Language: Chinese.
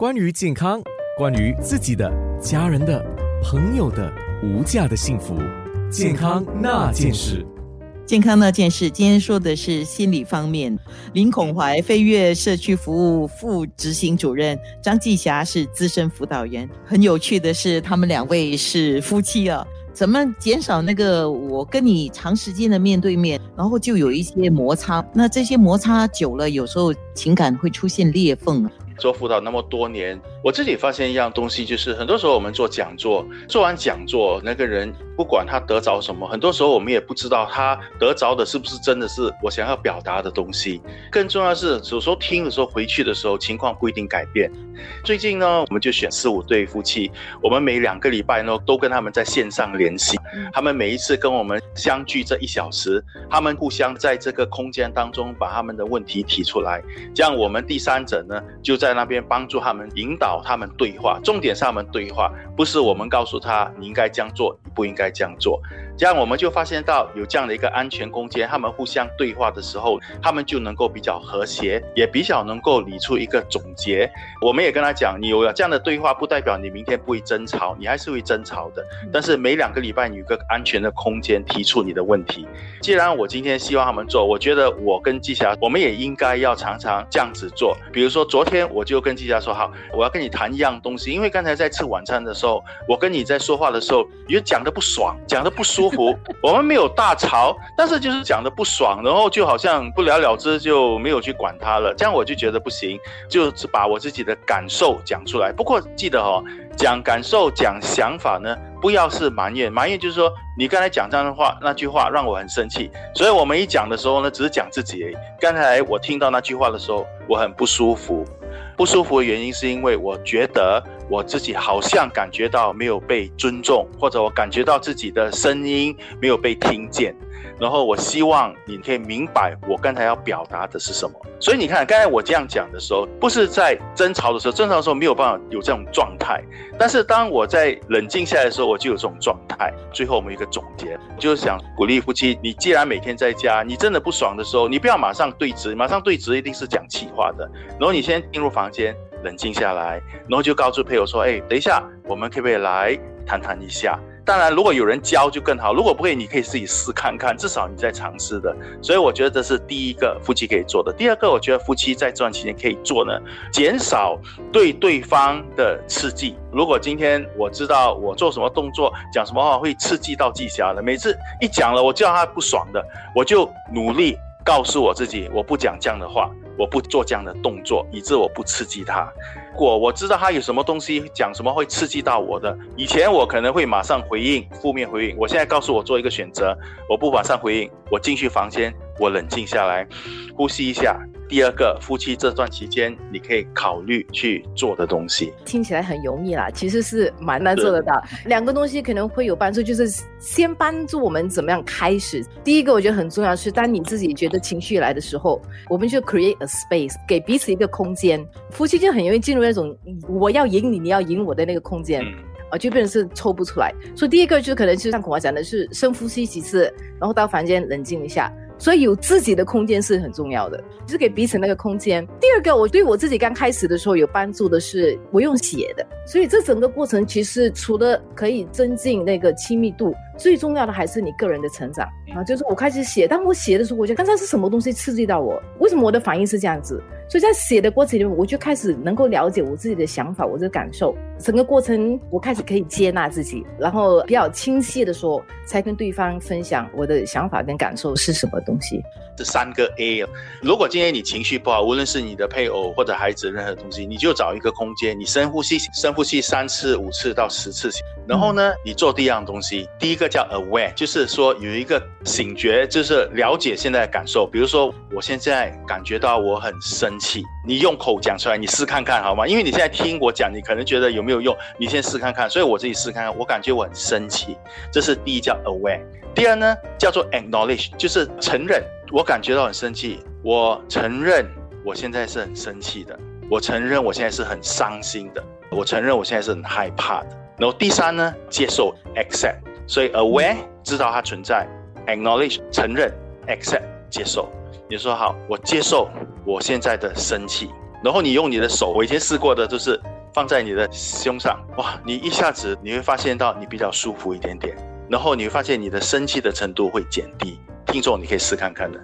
关于健康，关于自己的、家人的、朋友的无价的幸福，健康那件事。健康那件事，今天说的是心理方面。林孔怀飞跃社区服务副执行主任，张继霞是资深辅导员。很有趣的是，他们两位是夫妻啊。怎么减少那个我跟你长时间的面对面，然后就有一些摩擦？那这些摩擦久了，有时候情感会出现裂缝啊。做辅导那么多年，我自己发现一样东西，就是很多时候我们做讲座，做完讲座，那个人不管他得着什么，很多时候我们也不知道他得着的是不是真的是我想要表达的东西。更重要是，有时候听的时候回去的时候，情况不一定改变。最近呢，我们就选四五对夫妻，我们每两个礼拜呢都跟他们在线上联系，他们每一次跟我们相聚这一小时，他们互相在这个空间当中把他们的问题提出来，这样我们第三者呢就在。在那边帮助他们，引导他们对话，重点是他们对话，不是我们告诉他你应该这样做，你不应该这样做。这样我们就发现到有这样的一个安全空间，他们互相对话的时候，他们就能够比较和谐，也比较能够理出一个总结。我们也跟他讲，你有了这样的对话，不代表你明天不会争吵，你还是会争吵的。但是每两个礼拜你有个安全的空间提出你的问题。既然我今天希望他们做，我觉得我跟季霞，我们也应该要常常这样子做。比如说昨天我就跟季霞说，好，我要跟你谈一样东西，因为刚才在吃晚餐的时候，我跟你在说话的时候，也讲的不爽，讲的不舒服。我们没有大吵，但是就是讲的不爽，然后就好像不了了之，就没有去管他了。这样我就觉得不行，就是把我自己的感受讲出来。不过记得哦，讲感受、讲想法呢，不要是埋怨。埋怨就是说，你刚才讲这样的话，那句话让我很生气。所以我们一讲的时候呢，只是讲自己而已。刚才我听到那句话的时候，我很不舒服。不舒服的原因是因为我觉得我自己好像感觉到没有被尊重，或者我感觉到自己的声音没有被听见。然后我希望你可以明白我刚才要表达的是什么。所以你看，刚才我这样讲的时候，不是在争吵的时候，争吵的时候没有办法有这种状态。但是当我在冷静下来的时候，我就有这种状态。最后我们一个总结，就是想鼓励夫妻：你既然每天在家，你真的不爽的时候，你不要马上对峙，马上对峙一定是讲气话的。然后你先进入房间，冷静下来，然后就告诉配偶说：“哎，等一下，我们可不可以来谈谈一下？”当然，如果有人教就更好。如果不会，你可以自己试看看，至少你在尝试的。所以我觉得这是第一个夫妻可以做的。第二个，我觉得夫妻在这段期间可以做呢，减少对对方的刺激。如果今天我知道我做什么动作、讲什么话会刺激到季霞的，每次一讲了，我叫他不爽的，我就努力告诉我自己，我不讲这样的话。我不做这样的动作，以致我不刺激他。如果我知道他有什么东西讲什么会刺激到我的，以前我可能会马上回应，负面回应。我现在告诉我做一个选择，我不马上回应，我进去房间，我冷静下来，呼吸一下。第二个，夫妻这段期间，你可以考虑去做的东西，听起来很容易啦，其实是蛮难做得到。两个东西可能会有帮助，就是先帮助我们怎么样开始。第一个，我觉得很重要是，当你自己觉得情绪来的时候，我们就 create a space，给彼此一个空间。夫妻就很容易进入那种我要赢你，你要赢我的那个空间，啊，就变成是抽不出来。所以第一个就可能就像孔华讲的是深呼吸几次，然后到房间冷静一下。所以有自己的空间是很重要的，就是给彼此那个空间。第二个，我对我自己刚开始的时候有帮助的是，不用写的。所以这整个过程其实除了可以增进那个亲密度。最重要的还是你个人的成长啊！就是我开始写，当我写的时候，我就刚才是什么东西刺激到我？为什么我的反应是这样子？所以在写的过程里面，我就开始能够了解我自己的想法，我的感受。整个过程，我开始可以接纳自己，然后比较清晰的说，才跟对方分享我的想法跟感受是什么东西。这三个 A，如果今天你情绪不好，无论是你的配偶或者孩子任何东西，你就找一个空间，你深呼吸，深呼吸三次、五次到十次，然后呢，你做第一样东西，第一个叫 aware，就是说有一个醒觉，就是了解现在的感受。比如说，我现在感觉到我很生气，你用口讲出来，你试看看好吗？因为你现在听我讲，你可能觉得有没有用，你先试看看。所以我自己试看看，我感觉我很生气，这是第一叫 aware。第二呢，叫做 acknowledge，就是承认。我感觉到很生气，我承认我现在是很生气的，我承认我现在是很伤心的，我承认我现在是很害怕的。然后第三呢，接受 accept，所以 aware 知道它存在，acknowledge 承认，accept 接受。你说好，我接受我现在的生气，然后你用你的手，我以前试过的，就是放在你的胸上，哇，你一下子你会发现到你比较舒服一点点，然后你会发现你的生气的程度会减低。听众你可以试看看的。